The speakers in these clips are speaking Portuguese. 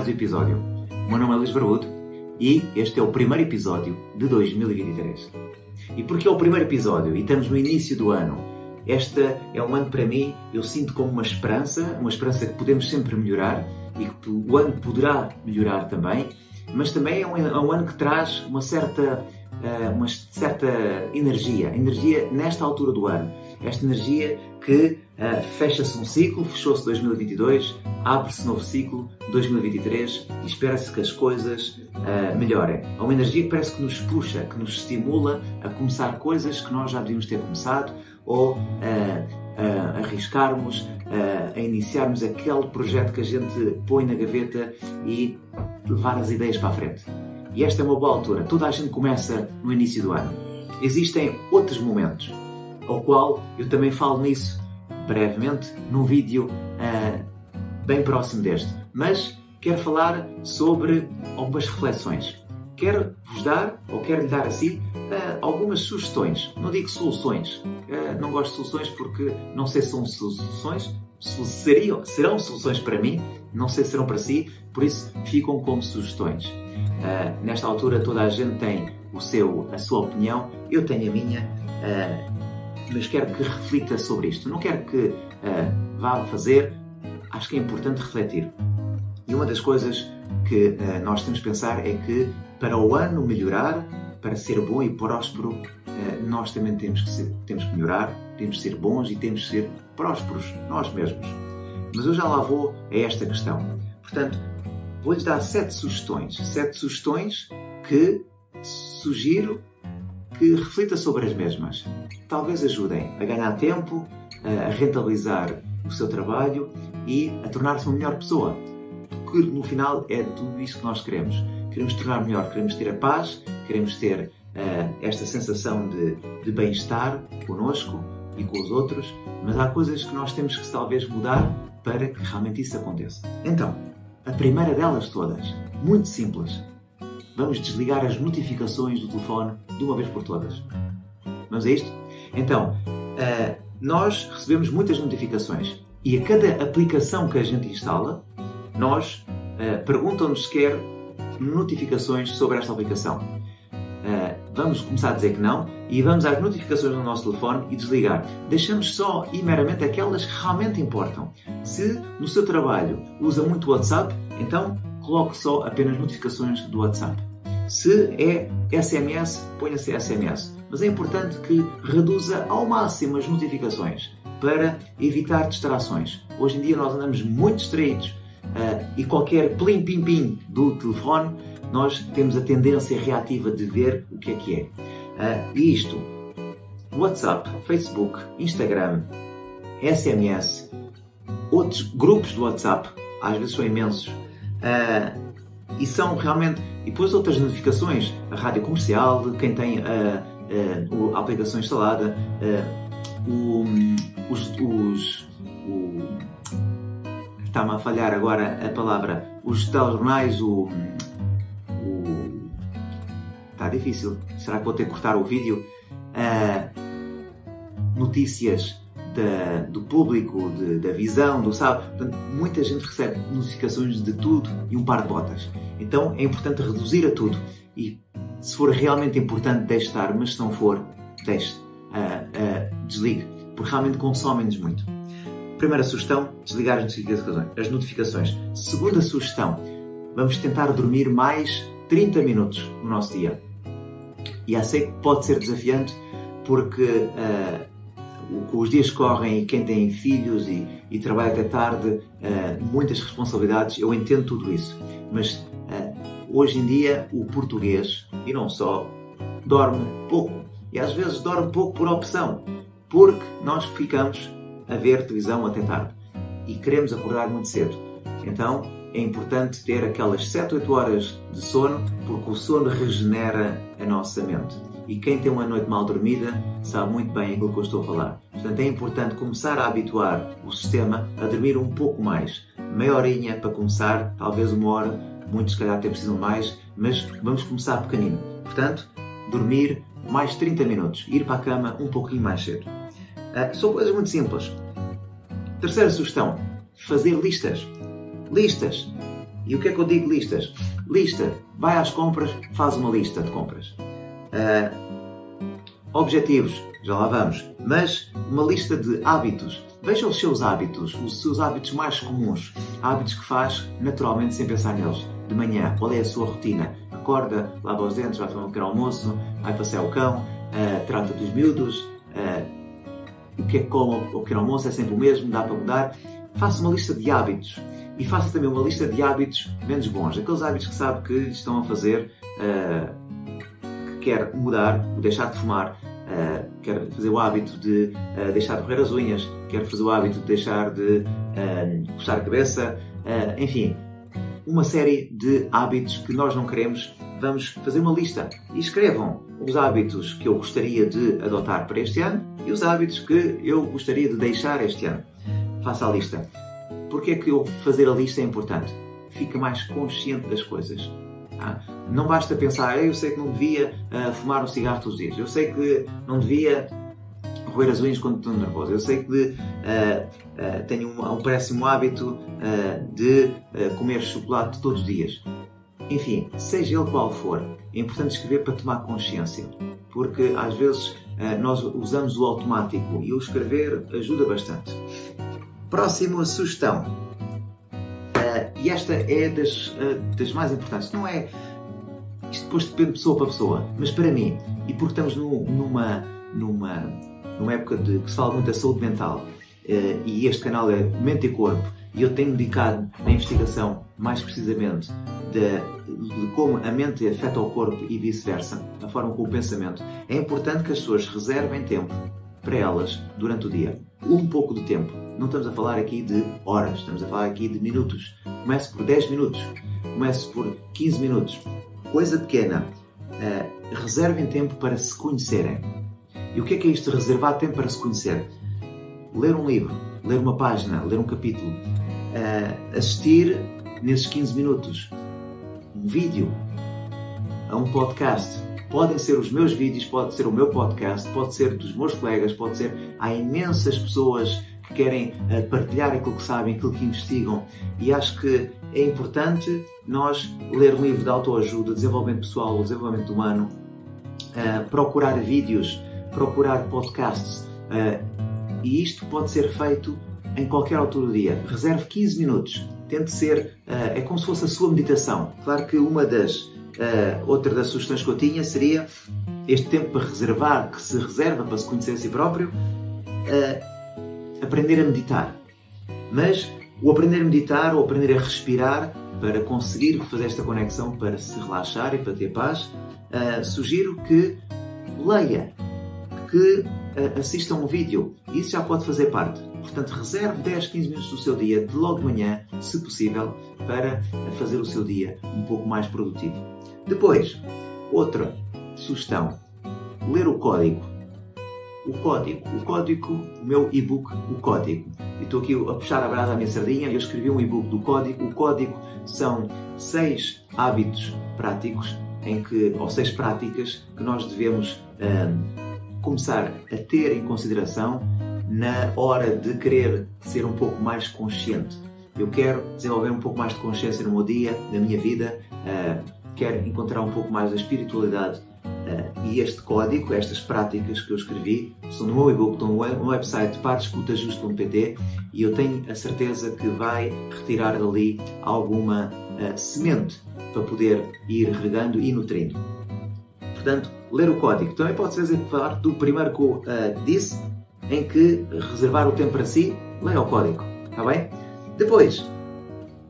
Mais um episódio. O meu nome é Luís Barbudo e este é o primeiro episódio de 2023. E porque é o primeiro episódio e estamos no início do ano, este é um ano para mim, eu sinto como uma esperança, uma esperança que podemos sempre melhorar e que o ano poderá melhorar também, mas também é um, é um ano que traz uma certa, eh, uma certa energia, energia nesta altura do ano. Esta energia que eh, fecha-se um ciclo, fechou-se 2022, abre-se novo ciclo 2023 e espera-se que as coisas eh, melhorem. É uma energia que parece que nos puxa, que nos estimula a começar coisas que nós já devíamos ter começado ou a arriscarmos, eh, a iniciarmos aquele projeto que a gente põe na gaveta e levar as ideias para a frente. E esta é uma boa altura. Toda a gente começa no início do ano. Existem outros momentos, ao qual eu também falo nisso brevemente num vídeo ah, bem próximo deste. Mas quero falar sobre algumas reflexões. Quero vos dar, ou quero lhe dar assim, ah, algumas sugestões. Não digo soluções. Ah, não gosto de soluções porque não sei se são soluções, se seriam, serão soluções para mim, não sei se serão para si, por isso ficam como sugestões. Nesta altura toda a gente tem o seu, a sua opinião, eu tenho a minha, mas quero que reflita sobre isto. Não quero que ah, vá fazer, acho que é importante refletir. E uma das coisas que ah, nós temos que pensar é que para o ano melhorar, para ser bom e próspero, ah, nós também temos que, ser, temos que melhorar, temos que ser bons e temos que ser prósperos, nós mesmos. Mas eu já lá vou a esta questão. Portanto, vou-lhes dar sete sugestões. Sete sugestões que sugiro que reflita sobre as mesmas. Talvez ajudem a ganhar tempo, a rentabilizar o seu trabalho e a tornar-se uma melhor pessoa. Porque no final é tudo isso que nós queremos. Queremos tornar melhor, queremos ter a paz, queremos ter uh, esta sensação de, de bem-estar conosco e com os outros, mas há coisas que nós temos que talvez mudar para que realmente isso aconteça. Então, a primeira delas todas, muito simples, vamos desligar as notificações do telefone de uma vez por todas. Vamos a isto? Então, uh, nós recebemos muitas notificações e a cada aplicação que a gente instala, nós uh, perguntam-nos se quer notificações sobre esta aplicação. Uh, vamos começar a dizer que não e vamos às notificações no nosso telefone e desligar. Deixamos só e meramente aquelas que realmente importam. Se no seu trabalho usa muito WhatsApp, então coloque só apenas notificações do WhatsApp. Se é SMS, ponha-se SMS. Mas é importante que reduza ao máximo as notificações para evitar distrações. Hoje em dia nós andamos muito distraídos uh, e qualquer plim-pim-pim do telefone nós temos a tendência reativa de ver o que é que é. Uh, e isto, WhatsApp, Facebook, Instagram, SMS, outros grupos do WhatsApp, às vezes são imensos, uh, e são realmente. E depois outras notificações, a rádio comercial, quem tem a, a, a aplicação instalada, uh, o, os. os o, Está-me a falhar agora a palavra. Os telejornais, o, o. Está difícil. Será que vou ter que cortar o vídeo? Notícias da, do público, de, da visão, do sabe. Portanto, muita gente recebe notificações de tudo e um par de botas. Então é importante reduzir a tudo. E se for realmente importante, deixe estar, mas se não for, deixe, uh, uh, desligue, porque realmente consomem-nos muito. Primeira sugestão, desligar as notificações. as notificações. Segunda sugestão, vamos tentar dormir mais 30 minutos no nosso dia. E já sei que pode ser desafiante, porque uh, os dias correm e quem tem filhos e, e trabalha até tarde, uh, muitas responsabilidades, eu entendo tudo isso. Mas uh, hoje em dia o português, e não só, dorme pouco. E às vezes dorme pouco por opção, porque nós ficamos a ver televisão até tarde e queremos acordar muito cedo. Então é importante ter aquelas 7, 8 horas de sono, porque o sono regenera a nossa mente. E quem tem uma noite mal dormida sabe muito bem aquilo que eu estou a falar. Portanto, é importante começar a habituar o sistema a dormir um pouco mais. Meia horinha para começar, talvez uma hora, muitos se calhar até precisam mais, mas vamos começar pequenino. Portanto, dormir mais 30 minutos, ir para a cama um pouquinho mais cedo. Uh, são coisas muito simples. Terceira sugestão: fazer listas. Listas. E o que é que eu digo listas? Lista. Vai às compras, faz uma lista de compras. Uh, objetivos, já lá vamos. Mas uma lista de hábitos. Veja os seus hábitos, os seus hábitos mais comuns. Hábitos que faz naturalmente sem pensar neles. De manhã, qual é a sua rotina? Acorda, lava os dentes, vai tomar um pequeno almoço, vai passear o cão, uh, trata dos miúdos, uh, o que é que come ao pequeno almoço é sempre o mesmo, dá para mudar. Faça uma lista de hábitos e faça também uma lista de hábitos menos bons, aqueles hábitos que sabe que estão a fazer, uh, quer mudar, deixar de fumar, uh, quer fazer o hábito de uh, deixar de correr as unhas, quer fazer o hábito de deixar de uh, coçar a cabeça, enfim, uma série de hábitos que nós não queremos. Vamos fazer uma lista e escrevam os hábitos que eu gostaria de adotar para este ano e os hábitos que eu gostaria de deixar este ano. Faça a lista. Porquê é que eu fazer a lista é importante? Fica mais consciente das coisas. Ah, não basta pensar, eu sei que não devia uh, fumar um cigarro todos os dias, eu sei que não devia roer as unhas quando estou nervoso, eu sei que uh, tenho um, um, péssimo hábito de comer chocolate todos os dias. Enfim, seja ele qual for, é importante escrever para tomar consciência, porque às vezes nós usamos o automático e o escrever ajuda bastante. Próxima sugestão. Uh, e esta é das, uh, das mais importantes. Não é. Isto depois depende de pessoa para pessoa, mas para mim, e porque estamos no, numa, numa, numa época de que se fala muito da saúde mental, uh, e este canal é Mente e Corpo, e eu tenho dedicado a investigação, mais precisamente, de, de, como a mente afeta o corpo e vice-versa, a forma como o pensamento, é importante que as pessoas reservem tempo para elas durante o dia. Um pouco de tempo. Não estamos a falar aqui de horas, estamos a falar aqui de minutos. Comece por 10 minutos, comece por 15 minutos. Coisa pequena. Uh, reservem tempo para se conhecerem. E o que é que é isto? Reservar tempo para se conhecer? Ler um livro, ler uma página, ler um capítulo, uh, assistir nesses 15 minutos um vídeo, a um podcast, Podem ser os meus vídeos, pode ser o meu podcast, pode ser dos meus colegas, pode ser. Há imensas pessoas que querem uh, partilhar aquilo que sabem, aquilo que investigam. E acho que é importante nós ler um livro de autoajuda, desenvolvimento pessoal, desenvolvimento humano, uh, procurar vídeos, procurar podcasts. Uh, e isto pode ser feito em qualquer altura do dia. Reserve 15 minutos. Tente ser. é como se fosse a sua meditação. Claro que uma das Uh, outra das sugestões que eu tinha seria este tempo para reservar, que se reserva para se conhecer a si próprio, uh, aprender a meditar. Mas o aprender a meditar ou aprender a respirar para conseguir fazer esta conexão, para se relaxar e para ter paz, uh, sugiro que leia, que assista a um vídeo. Isso já pode fazer parte. Portanto, reserve 10, 15 minutos do seu dia, de logo de manhã, se possível, para fazer o seu dia um pouco mais produtivo. Depois, outra sugestão: ler o código. O código, o código, o meu e-book, o código. E estou aqui a puxar a brasa à minha sardinha eu escrevi um e-book do código. O código são seis hábitos práticos em que, ou seis práticas que nós devemos hum, começar a ter em consideração na hora de querer ser um pouco mais consciente. Eu quero desenvolver um pouco mais de consciência no meu dia, na minha vida. Uh, quer encontrar um pouco mais da espiritualidade e este código, estas práticas que eu escrevi, estão no meu e-book, estão no website partescutajusto.pt e eu tenho a certeza que vai retirar dali alguma uh, semente para poder ir regando e nutrindo. Portanto, ler o código. Também pode ser falar do primeiro que eu uh, disse, em que reservar o tempo para si, leia o código. Está bem? Depois,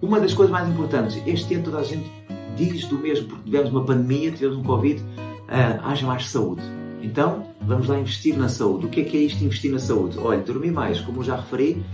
uma das coisas mais importantes, este ano toda a gente diz do mesmo, porque tivemos uma pandemia, tivemos um Covid, uh, haja mais saúde. Então, vamos lá investir na saúde. O que é que é isto investir na saúde? Olha, dormir mais, como eu já referi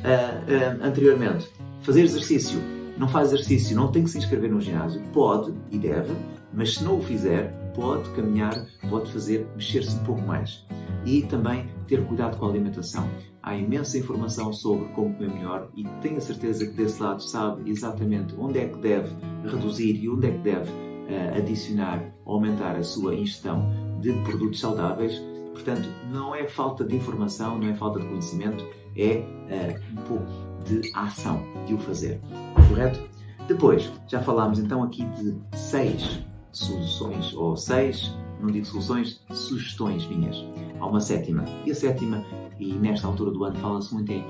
uh, uh, anteriormente. Fazer exercício. Não faz exercício, não tem que se inscrever no ginásio. Pode e deve, mas se não o fizer, pode caminhar, pode fazer, mexer-se um pouco mais. E também ter cuidado com a alimentação. Há imensa informação sobre como comer melhor e tenho a certeza que desse lado sabe exatamente onde é que deve reduzir e onde é que deve uh, adicionar, aumentar a sua ingestão de produtos saudáveis. Portanto, não é falta de informação, não é falta de conhecimento, é uh, um pouco de ação, de o fazer. Correto? Depois, já falámos então aqui de seis soluções, ou seis, não digo soluções, sugestões minhas. Há uma sétima. E a sétima, e nesta altura do ano fala-se muito em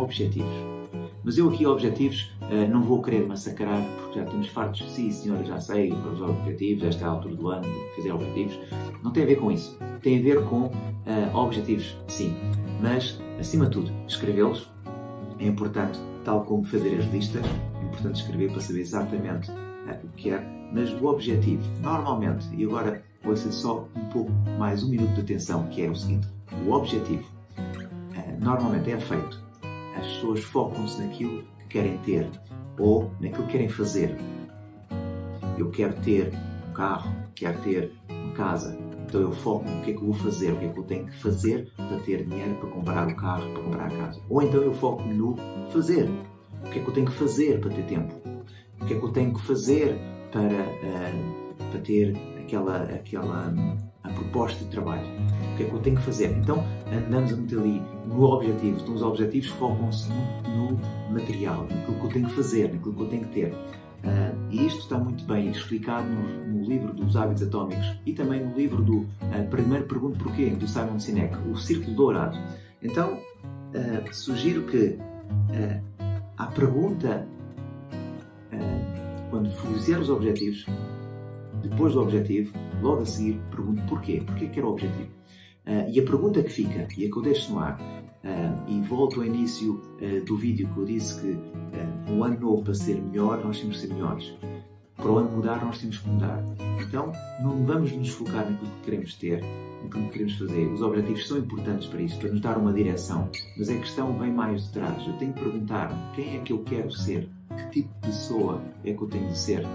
objetivos. Mas eu aqui, objetivos, eh, não vou querer massacrar, porque já estamos fartos. Sim, senhora, já sei, os objetivos, esta é a altura do ano, fazer objetivos. Não tem a ver com isso. Tem a ver com uh, objetivos, sim. Mas, acima de tudo, escrevê-los é importante, tal como fazer as listas, é importante escrever para saber exatamente uh, o que é mas o objetivo, normalmente, e agora vou ser só um pouco mais um minuto de atenção, que é o seguinte: o objetivo uh, normalmente é feito, as pessoas focam-se naquilo que querem ter ou naquilo que querem fazer. Eu quero ter um carro, quero ter uma casa, então eu foco no que é que eu vou fazer, o que é que eu tenho que fazer para ter dinheiro para comprar o carro, para comprar a casa. Ou então eu foco no fazer, o que é que eu tenho que fazer para ter tempo, o que é que eu tenho que fazer para, uh, para ter aquela, aquela a proposta de trabalho. O que é que eu tenho que fazer? Então andamos muito ali no objetivo. Então os objetivos focam-se no, no, material, naquilo que eu tenho que fazer, naquilo que eu tenho que ter. Uh, e isto está muito bem explicado no, no, livro dos hábitos atómicos e também no livro do uh, Primeiro Pergunto Porquê, do Simon Sinek, o Círculo Dourado. Então, uh, sugiro que a pergunta quando fizer os objetivos, depois do objetivo, logo a seguir, pergunto porquê. Porquê que era o objetivo? Uh, e a pergunta que fica, e a que eu deixo no ar, uh, e volto ao início uh, do vídeo que eu disse que um ano novo para ser melhor, nós temos que ser melhores. Para o ano mudar, nós temos que mudar. Então, não vamos nos focar naquilo que queremos ter, naquilo que queremos fazer. Os objetivos são importantes para isso, para nos dar uma direção, mas a questão vem mais de trás. Eu tenho que perguntar quem é que eu quero ser que tipo de pessoa é que eu tenho de ser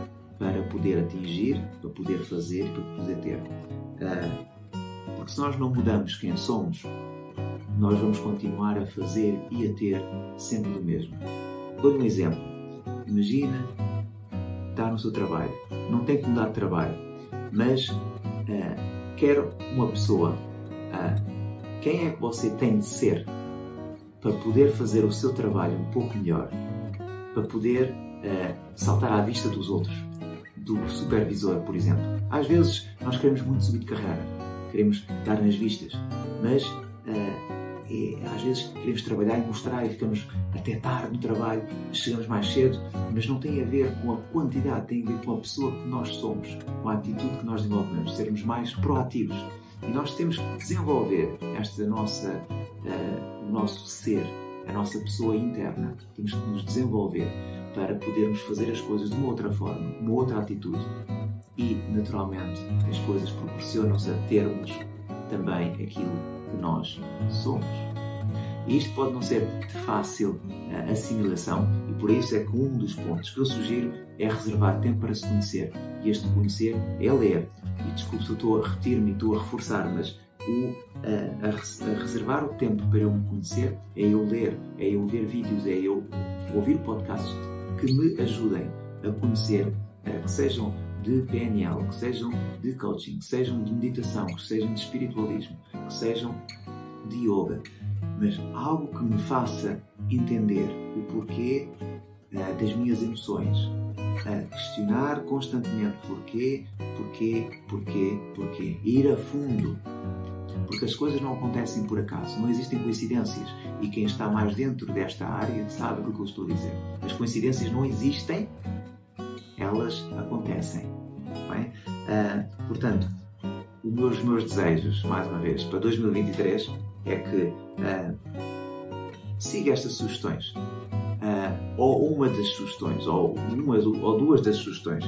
para poder atingir, para poder fazer para poder ter. Uh, porque se nós não mudamos quem somos, nós vamos continuar a fazer e a ter sempre o mesmo. Dou-lhe um exemplo. Imagina estar no seu trabalho. Não tem que mudar de trabalho, mas uh, quer uma pessoa. Uh, quem é que você tem de ser para poder fazer o seu trabalho um pouco melhor? para poder uh, saltar à vista dos outros, do supervisor, por exemplo. Às vezes nós queremos muito subir de carreira, queremos dar nas vistas, mas uh, às vezes queremos trabalhar e mostrar e ficamos até tarde no trabalho, chegamos mais cedo, mas não tem a ver com a quantidade, tem a ver com a pessoa que nós somos, com a atitude que nós desenvolvemos, sermos mais proativos. E nós temos que desenvolver esta nossa, uh, o nosso ser, a nossa pessoa interna. Temos que nos desenvolver para podermos fazer as coisas de uma outra forma, uma outra atitude. E, naturalmente, as coisas proporcionam-se a termos também aquilo que nós somos. E isto pode não ser de fácil uh, assimilação, e por isso é que um dos pontos que eu sugiro é reservar tempo para se conhecer. E este conhecer é ler. E desculpe se eu estou a repetir-me e estou a reforçar, mas o, a, a, reservar o tempo para eu me conhecer é eu ler, é eu ver vídeos, é eu ouvir podcasts que me ajudem a conhecer, que sejam de PNL, que sejam de coaching, que sejam de meditação, que sejam de espiritualismo, que sejam de yoga, mas algo que me faça entender o porquê uh, das minhas emoções, uh, questionar constantemente porquê, porquê, porquê, porquê, ir a fundo. Porque as coisas não acontecem por acaso, não existem coincidências. E quem está mais dentro desta área sabe o que eu estou a dizer. As coincidências não existem, elas acontecem. Bem? Uh, portanto, os meus, meus desejos, mais uma vez, para 2023 é que uh, siga estas sugestões. Uh, ou uma das sugestões, ou, uma, ou duas das sugestões.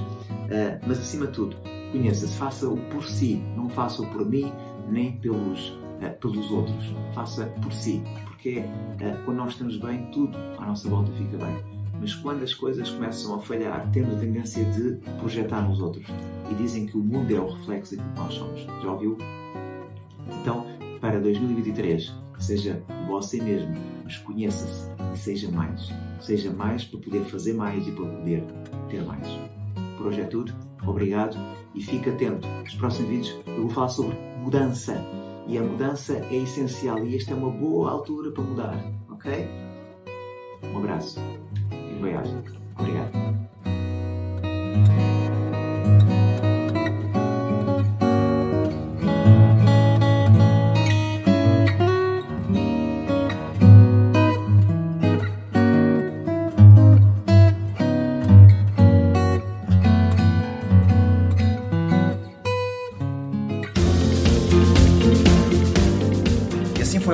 Mas acima de tudo, conheça-se, faça-o por si, não faça-o por mim, nem pelos, pelos outros. Faça por si, porque uh, quando nós estamos bem, tudo à nossa volta fica bem. Mas quando as coisas começam a falhar, tendo a tendência de projetar nos outros. E dizem que o mundo é o reflexo daquilo que nós somos. Já ouviu? Então, para 2023, seja você mesmo, mas conheça-se e seja mais. Seja mais para poder fazer mais e para poder ter mais. Por hoje é tudo. Obrigado e fique atento. Nos próximos vídeos eu vou falar sobre mudança. E a mudança é essencial e esta é uma boa altura para mudar, ok? Um abraço e boa Obrigado.